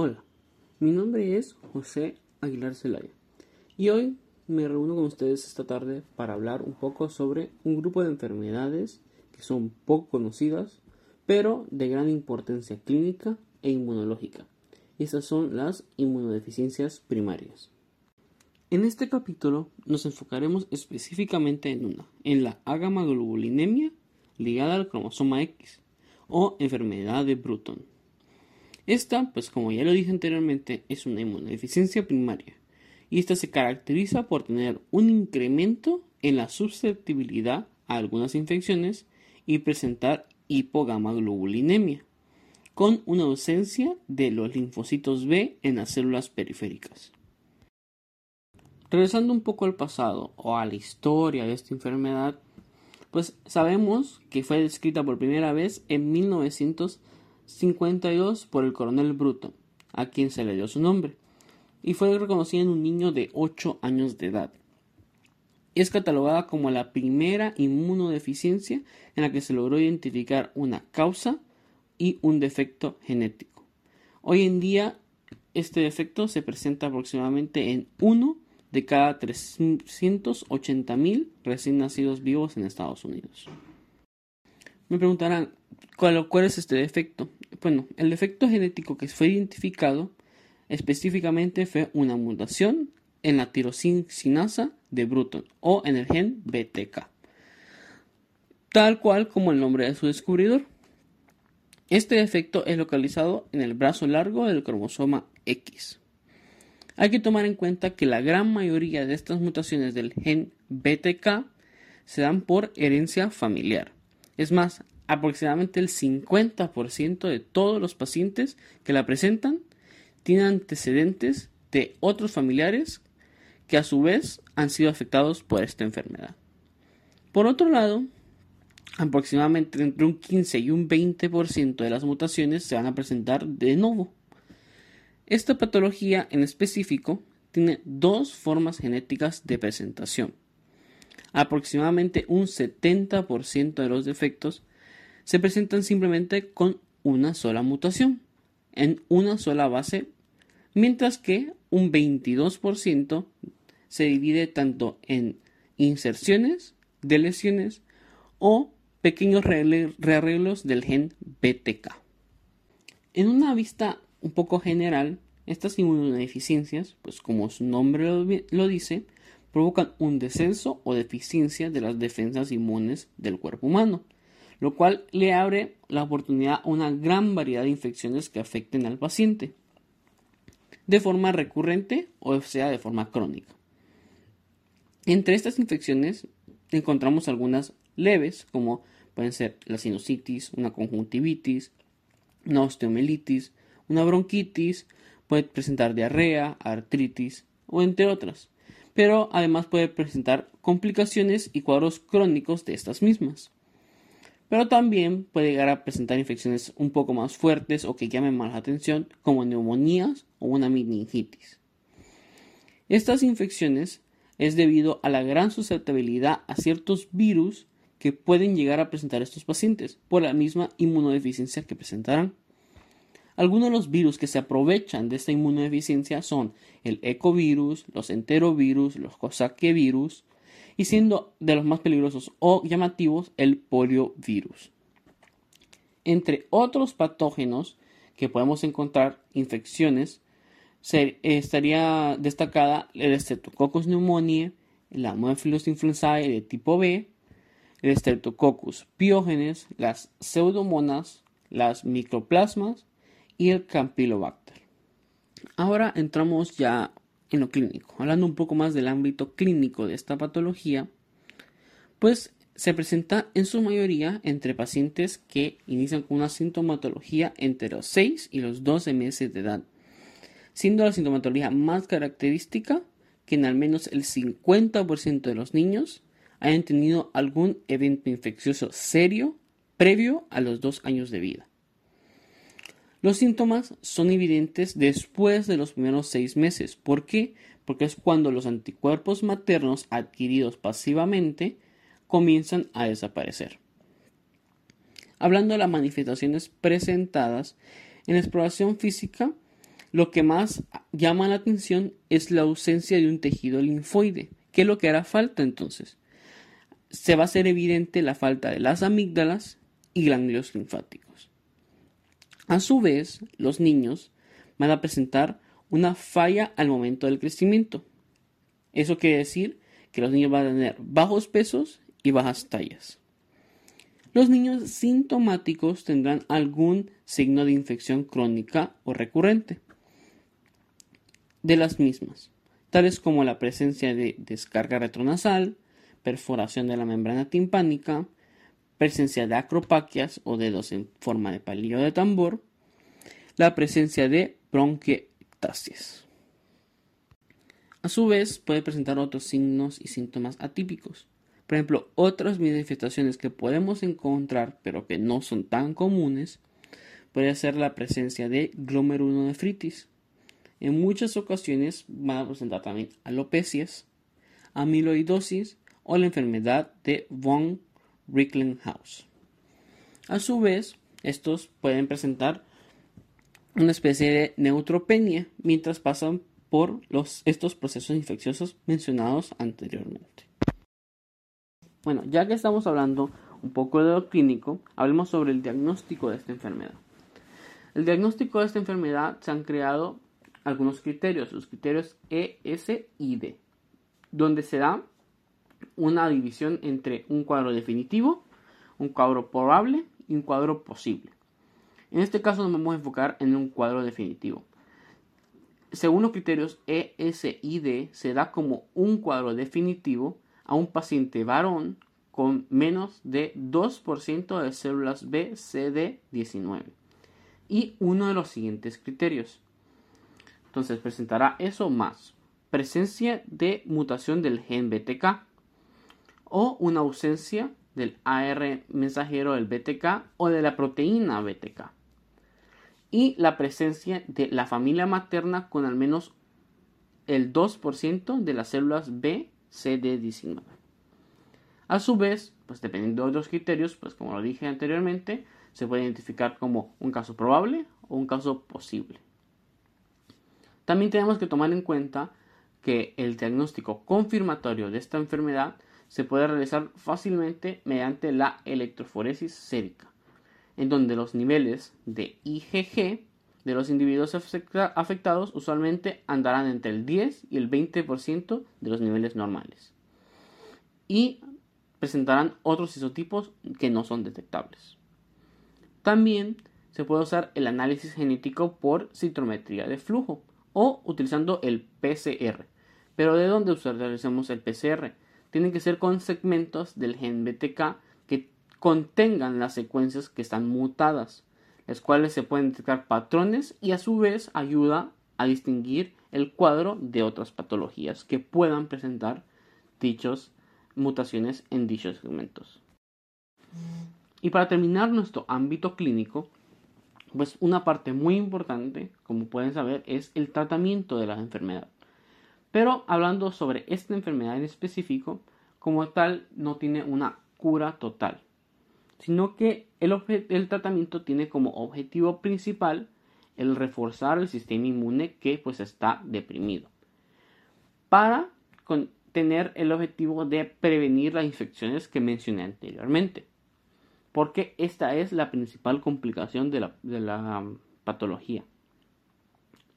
Hola, mi nombre es José Aguilar Zelaya y hoy me reúno con ustedes esta tarde para hablar un poco sobre un grupo de enfermedades que son poco conocidas pero de gran importancia clínica e inmunológica. Y estas son las inmunodeficiencias primarias. En este capítulo nos enfocaremos específicamente en una, en la agamaglobulinemia ligada al cromosoma X o enfermedad de Bruton. Esta, pues como ya lo dije anteriormente, es una inmunodeficiencia primaria y esta se caracteriza por tener un incremento en la susceptibilidad a algunas infecciones y presentar hipogamaglobulinemia, con una ausencia de los linfocitos B en las células periféricas. Regresando un poco al pasado o a la historia de esta enfermedad, pues sabemos que fue descrita por primera vez en 1900 52 por el coronel Bruto, a quien se le dio su nombre, y fue reconocida en un niño de 8 años de edad. Es catalogada como la primera inmunodeficiencia en la que se logró identificar una causa y un defecto genético. Hoy en día, este defecto se presenta aproximadamente en uno de cada 380.000 recién nacidos vivos en Estados Unidos. Me preguntarán, ¿cuál, ¿cuál, es este defecto? Bueno, el defecto genético que fue identificado específicamente fue una mutación en la tirosinasa de Bruton o en el gen BTK, tal cual como el nombre de su descubridor. Este defecto es localizado en el brazo largo del cromosoma X. Hay que tomar en cuenta que la gran mayoría de estas mutaciones del gen BTK se dan por herencia familiar. Es más, aproximadamente el 50% de todos los pacientes que la presentan tienen antecedentes de otros familiares que a su vez han sido afectados por esta enfermedad. Por otro lado, aproximadamente entre un 15 y un 20% de las mutaciones se van a presentar de nuevo. Esta patología en específico tiene dos formas genéticas de presentación. Aproximadamente un 70% de los defectos se presentan simplemente con una sola mutación, en una sola base, mientras que un 22% se divide tanto en inserciones, deleciones o pequeños rearreglos del gen BTK. En una vista un poco general, estas inmunodeficiencias, pues como su nombre lo dice, provocan un descenso o deficiencia de las defensas inmunes del cuerpo humano, lo cual le abre la oportunidad a una gran variedad de infecciones que afecten al paciente, de forma recurrente o sea de forma crónica. Entre estas infecciones encontramos algunas leves, como pueden ser la sinusitis, una conjuntivitis, una osteomelitis, una bronquitis, puede presentar diarrea, artritis o entre otras, pero además puede presentar complicaciones y cuadros crónicos de estas mismas pero también puede llegar a presentar infecciones un poco más fuertes o que llamen más la atención, como neumonías o una meningitis. Estas infecciones es debido a la gran susceptibilidad a ciertos virus que pueden llegar a presentar estos pacientes por la misma inmunodeficiencia que presentarán. Algunos de los virus que se aprovechan de esta inmunodeficiencia son el ecovirus, los enterovirus, los cosaquevirus, y siendo de los más peligrosos o llamativos el poliovirus. Entre otros patógenos que podemos encontrar infecciones, estaría destacada el Streptococcus pneumoniae, la Haemophilus influenzae de tipo B, el Streptococcus pyogenes, las pseudomonas, las microplasmas y el Campylobacter. Ahora entramos ya en lo clínico. Hablando un poco más del ámbito clínico de esta patología, pues se presenta en su mayoría entre pacientes que inician con una sintomatología entre los 6 y los 12 meses de edad, siendo la sintomatología más característica que en al menos el 50% de los niños hayan tenido algún evento infeccioso serio previo a los 2 años de vida. Los síntomas son evidentes después de los primeros seis meses. ¿Por qué? Porque es cuando los anticuerpos maternos adquiridos pasivamente comienzan a desaparecer. Hablando de las manifestaciones presentadas, en la exploración física Lo que más llama la atención es la ausencia de un tejido linfoide. ¿Qué es lo que hará falta entonces? Se va a hacer evidente la falta de las amígdalas y ganglios linfáticos. A su vez, los niños van a presentar una falla al momento del crecimiento. Eso quiere decir que los niños van a tener bajos pesos y bajas tallas. Los niños sintomáticos tendrán algún signo de infección crónica o recurrente de las mismas, tales como la presencia de descarga retronasal, perforación de la membrana timpánica, presencia de acropaquias o dedos en forma de palillo de tambor, la presencia de bronquiectasis. A su vez, puede presentar otros signos y síntomas atípicos. Por ejemplo, otras manifestaciones que podemos encontrar, pero que no son tan comunes, puede ser la presencia de glomerulonefritis, en muchas ocasiones van a presentar también alopecias, amiloidosis o la enfermedad de von Recklinghausen. A su vez, estos pueden presentar una especie de neutropenia mientras pasan por los, estos procesos infecciosos mencionados anteriormente. Bueno, ya que estamos hablando un poco de lo clínico, hablemos sobre el diagnóstico de esta enfermedad. El diagnóstico de esta enfermedad se han creado algunos criterios, los criterios E, S y D, donde se da una división entre un cuadro definitivo, un cuadro probable y un cuadro posible. En este caso nos vamos a enfocar en un cuadro definitivo. Según los criterios E, S y D, se da como un cuadro definitivo a un paciente varón con menos de 2% de células B, CD19 y uno de los siguientes criterios. Entonces presentará eso más presencia de mutación del gen BTK o una ausencia del AR mensajero del BTK o de la proteína BTK y la presencia de la familia materna con al menos el 2% de las células B CD19. A su vez, pues dependiendo de otros criterios, pues como lo dije anteriormente, se puede identificar como un caso probable o un caso posible. También tenemos que tomar en cuenta que el diagnóstico confirmatorio de esta enfermedad se puede realizar fácilmente mediante la electroforesis sérica, en donde los niveles de IgG de los individuos afectados usualmente andarán entre el 10 y el 20% de los niveles normales y presentarán otros isotipos que no son detectables. También se puede usar el análisis genético por citrometría de flujo, o utilizando el PCR. Pero ¿de dónde utilizamos el PCR? Tienen que ser con segmentos del gen BTK que contengan las secuencias que están mutadas, las cuales se pueden detectar patrones y a su vez ayuda a distinguir el cuadro de otras patologías que puedan presentar dichas mutaciones en dichos segmentos. Y para terminar nuestro ámbito clínico, pues una parte muy importante, como pueden saber, es el tratamiento de la enfermedad. Pero hablando sobre esta enfermedad en específico, como tal no tiene una cura total, sino que el, el tratamiento tiene como objetivo principal el reforzar el sistema inmune que pues está deprimido para tener el objetivo de prevenir las infecciones que mencioné anteriormente porque esta es la principal complicación de la, um, patología.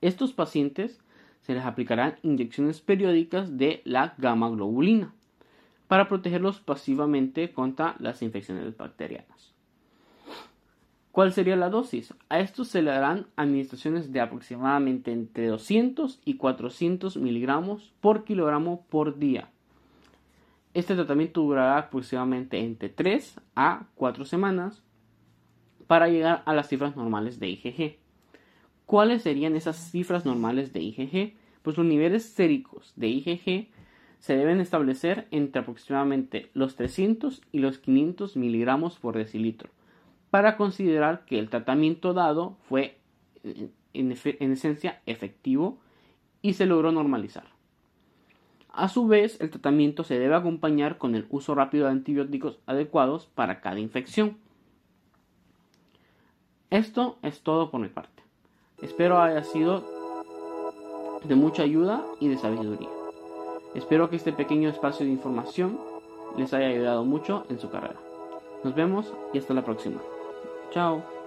Estos pacientes se les aplicarán inyecciones periódicas de la gamma globulina para protegerlos pasivamente contra las infecciones bacterianas. ¿Cuál sería la dosis? A estos se le darán administraciones de aproximadamente entre 200 y 400 miligramos por kilogramo por día este tratamiento durará aproximadamente entre 3 a 4 semanas para llegar a las cifras normales de IgG. ¿Cuáles serían esas cifras normales de IgG? Pues los niveles séricos de IgG se deben establecer entre aproximadamente los 300 y los 500 miligramos por decilitro para considerar que el tratamiento dado fue en, en esencia efectivo y se logró normalizar. A su vez, el tratamiento se debe acompañar con el uso rápido de antibióticos adecuados para cada infección. Esto es todo por mi parte. Espero haya sido de mucha ayuda y de sabiduría. Espero que este pequeño espacio de información les haya ayudado mucho en su carrera. Nos vemos y hasta la próxima. Chao.